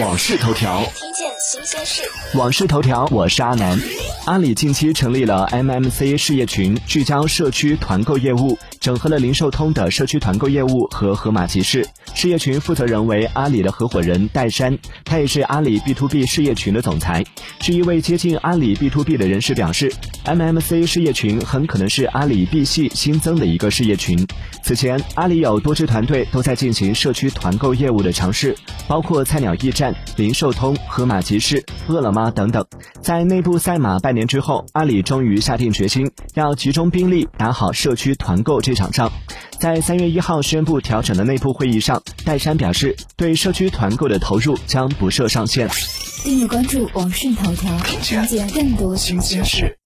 往事头条，见新鲜事。网事头条，我是阿南。阿里近期成立了 MMC 事业群，聚焦社区团购业务，整合了零售通的社区团购业务和盒马集市。事业群负责人为阿里的合伙人戴珊，他也是阿里 B to B 事业群的总裁。据一位接近阿里 B to B 的人士表示，MMC 事业群很可能是阿里 B 系新增的一个事业群。此前，阿里有多支团队都在进行社区团购业务的尝试，包括菜鸟驿站、零售通和、盒马集市、饿了么等等。在内部赛马半年之后，阿里终于下定决心要集中兵力打好社区团购这场仗。在三月一号宣布调整的内部会议上，戴珊表示，对社区团购的投入将不设上限。订阅关注网讯头条，了解更多新鲜事。